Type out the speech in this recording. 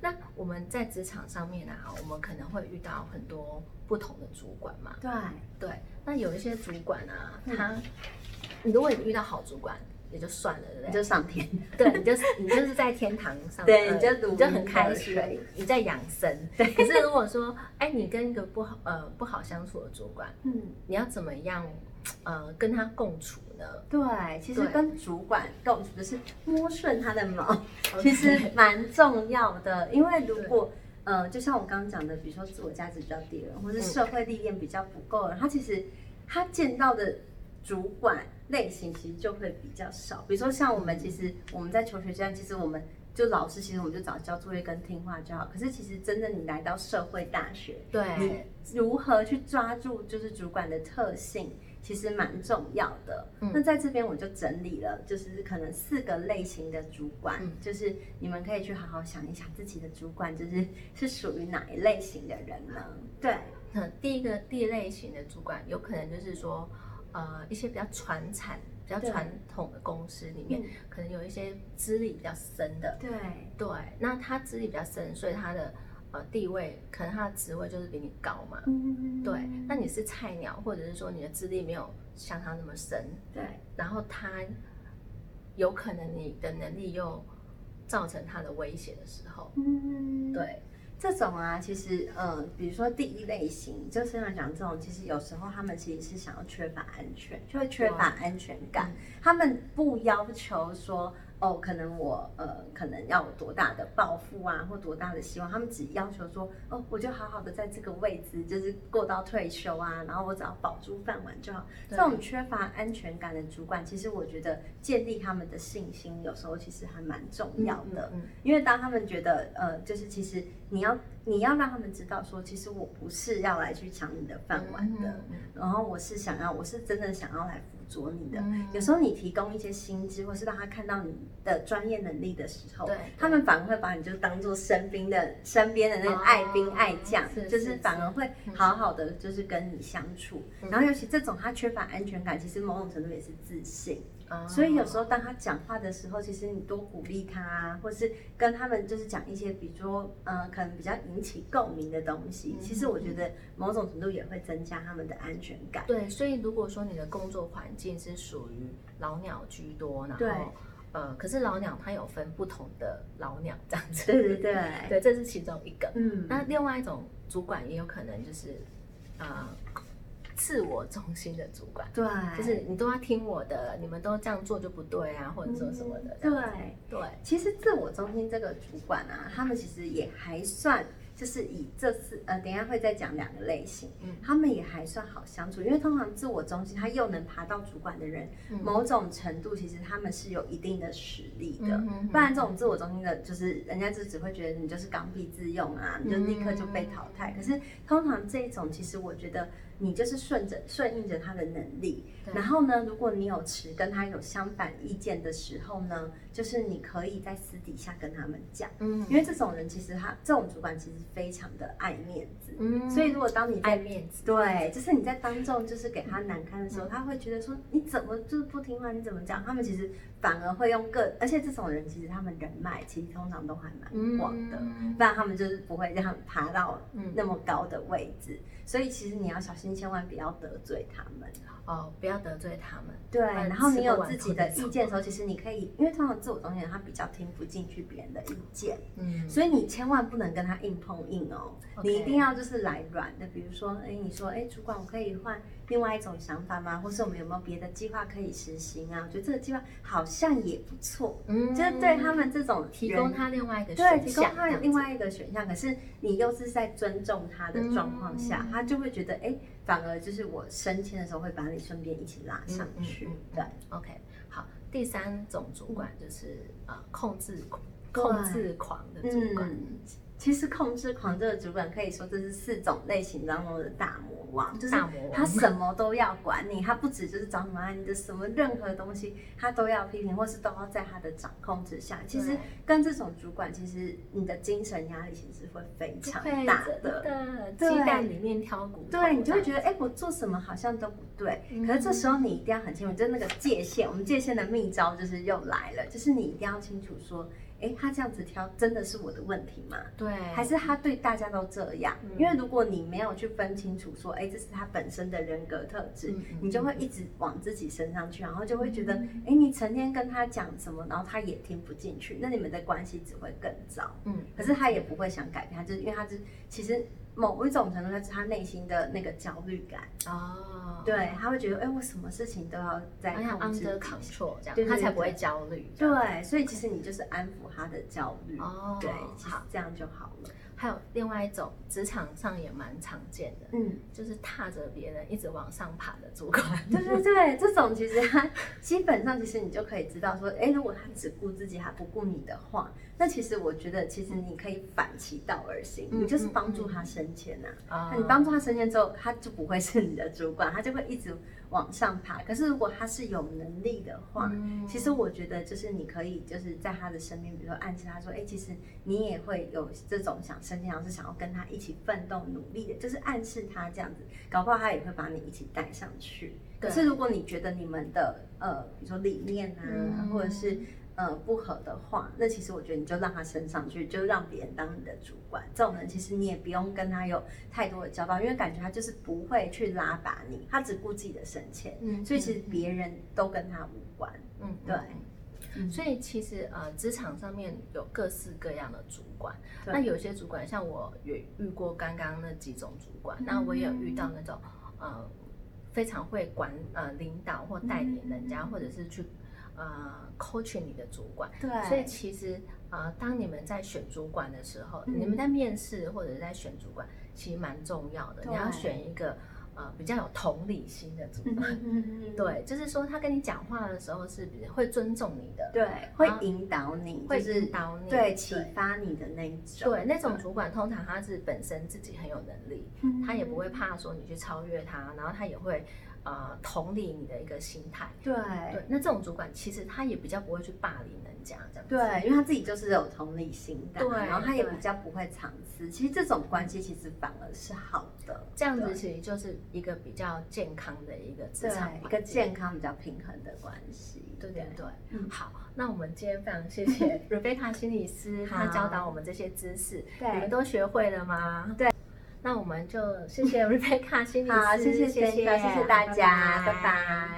那我们在职场上面啊，我们可能会遇到很多不同的主管嘛。对，对，那有一些主管啊，嗯他，你如果你遇到好主管也就算了，对不你对？就上天。对，你就是 你就是在天堂上，呃对你就如你就很开心，你在养生。对，可是如果说，哎，你跟一个不好呃不好相处的主管，嗯，你要怎么样呃跟他共处呢？对，其实跟主管共处就是摸顺他的毛，其实蛮重要的。因为如果呃，就像我刚刚讲的，比如说自我价值比较低的人，或是嗯社会历练比较不够的人，他其实他见到的主管类型其实就会比较少。比如说像我们，其实我们在求学阶段，其实我们就老师，其实我们就找交作业跟听话就好。可是其实真的你来到社会大学，对，你如何去抓住就是主管的特性，其实蛮重要的。嗯。那在这边我就整理了，就是可能四个类型的主管，嗯。就是你们可以去好好想一想自己的主管就是是属于哪一类型的人呢？对，那第一个第一类型的主管，有可能就是说，呃，一些比较传产、比较对传统的公司里面，嗯可能有一些资历比较深的，对，对，那他资历比较深，所以他的呃地位，可能他的职位就是比你高嘛。嗯对，那你是菜鸟，或者是说你的资历没有像他那么深，对，然后他有可能你的能力又造成他的威胁的时候，嗯，对，这种啊，其实呃，比如说第一类型，就是要讲这种，其实有时候他们其实是想要缺乏安全，就会缺乏安全感。他们不要求说，哦，可能我呃，可能要有多大的抱负啊，或多大的希望，他们只要求说，哦，我就好好的在这个位置，就是过到退休啊，然后我只要保住饭碗就好。这种缺乏安全感的主管，其实我觉得建立他们的信心，有时候其实还蛮重要的。嗯因为当他们觉得，呃，就是其实你要你要让他们知道说，其实我不是要来去抢你的饭碗的，嗯嗯然后我是想要，我是真的想要来辅佐你的。嗯有时候你提供一些薪资，或是让他看到你的专业能力的时候对，他们反而会把你就当做身边的身边的那个爱兵哦爱将，是就是反而会好好的就是跟你相处。嗯然后尤其这种他缺乏安全感，其实某种程度也是自信。哦所以有时候当他讲话的时候，其实你多鼓励他啊，或是跟他们就是讲一些，比如说，呃，可能比较引起共鸣的东西。嗯其实我觉得某种程度也会增加他们的安全感。对，所以如果说你的工作环境是属于老鸟居多，然对后呃，可是老鸟它有分不同的老鸟这样子，对对对，对，这是其中一个。嗯，那另外一种主管也有可能就是呃自我中心的主管，对，就是你都要听我的，你们都这样做就不对啊，或者说什么的。对。对，其实自我中心这个主管啊，他们其实也还算，就是以这次呃，等一下会再讲两个类型，嗯他们也还算好相处，因为通常自我中心他又能爬到主管的人，嗯某种程度其实他们是有一定的实力的，嗯哼哼不然这种自我中心的，就是人家就只会觉得你就是刚愎自用啊，你就立刻就被淘汰。可是通常这一种，其实我觉得你就是顺着顺应着他的能力，然后呢，如果你有持跟他有相反意见的时候呢，就是你可以在私底下跟他们讲，嗯。因为这种人其实他这种主管其实非常的爱面子，嗯。所以如果当你爱面子，对，就是你在当众就是给他难堪的时候，他会觉得说你怎么就是不听话，你怎么讲？他们其实反而会用各，而且这种人其实他们人脉其实通常都还蛮广的，嗯不然他们就是不会让他们爬到嗯那么高的位置。所以其实你要小心，千万不要得罪他们。哦，不要得罪他们。对，然然后你有自己的意见的时候，其实你可以，因为通常自我中心人他比较听不进去别人的意见，嗯，所以你千万不能跟他硬碰硬哦你一定要就是来软的，比如说，哎，你说，哎，主管，我可以换另外一种想法吗？或是我们有没有别的计划可以实行啊？我觉得这个计划好像也不错，嗯。就是对他们这种提供他另外一个对，选提供项，这样子。他另外一个选项，可是你又是在尊重他的状况下，嗯。他就会觉得，哎，反而就是我升迁的时候会把你顺便一起拉上去，嗯嗯嗯对。OK，好，第三种主管就是呃控制狂对。控制狂的主管，嗯，其实控制狂这个主管可以说这是四种类型当中的大魔王，就是他什么都要管你，他不止就是找什么啊你的什么任何东西他都要批评，或是都要在他的掌控之下。其实跟这种主管，其实你的精神压力其实会非常大的。的对鸡蛋里面挑骨头，对，你就会觉得得，哎、我做什么好像都不对。嗯可是这时候你一定要很清楚，就是那个界限，我们界限的秘招就是又来了，就是你一定要清楚说，哎，他这样子挑真的是我的问题吗？对，还是他对大家都这样？嗯因为如果你没有去分清楚说，哎，这是他本身的人格特质，你就会一直往自己身上去，然后就会觉得，哎，你成天跟他讲什么，然后他也听不进去，那你们的关系只会更糟。嗯，可是他也不会想改变，他就是因为他是其实某一种程度，上是他内心的那个焦虑感，哦，对，他会觉得，哎，我什么事情都要在 under control 这样，他才不会焦虑。对，所以其实你就是安抚他的焦虑，哦。对，好这样就好了。还有另外一种职场上也蛮常见的，嗯，就是踏着别人一直往上爬的主管。对对对，这种其实他基本上其实你就可以知道说，哎，如果他只顾自己，还不顾你的话，那其实我觉得其实你可以反其道而行，嗯你就是帮助他升迁呐、啊那你帮助他升迁之后，他就不会是你的主管，他就会一直往上爬。可是如果他是有能力的话，嗯其实我觉得就是你可以就是在他的身边，比如说暗示他说，哎，其实你也会有这种想升迁，然后是想要跟他一起奋斗努力的，就是暗示他这样子，搞不好他也会把你一起带上去。可是如果你觉得你们的呃，比如说理念啊，嗯或者是呃不合的话，那其实我觉得你就让他升上去，就让别人当你的主管。这种人其实你也不用跟他有太多的交道，因为感觉他就是不会去拉拔你，他只顾自己的升迁，嗯所以其实别人都跟他无关。嗯，对所以其实呃，职场上面有各式各样的主管，那有些主管像我也遇过刚刚那几种主管，嗯那我也有遇到那种呃非常会管呃领导或带领人家，或者是去呃 coach 你的主管。对所以其实呃，当你们在选主管的时候，嗯你们在面试或者在选主管，其实蛮重要的。你要选一个呃比较有同理心的主管。嗯，对，就是说他跟你讲话的时候是比会尊重你的，对，会引导你，会就是引导你，对启发你的那一种。对，那种主管通常他是本身自己很有能力，嗯他也不会怕说你去超越他，然后他也会呃同理你的一个心态。对。对，那这种主管其实他也比较不会去霸凌人家这样子。对，因为他自己就是有同理心的，对然后他也比较不会藏私。其实这种关系其实反而是好的，这样子其实就是一个比较健康的一个职对场一个健康、比较平衡的关系。对对。对，嗯。好，那我们今天非常谢谢 Rebecca 心理师，他教导我们这些知识，对。你们都学会了吗？对，那我们就谢谢 Rebecca 心理师，好，谢谢谢 Jennifer，谢谢大家，拜。拜拜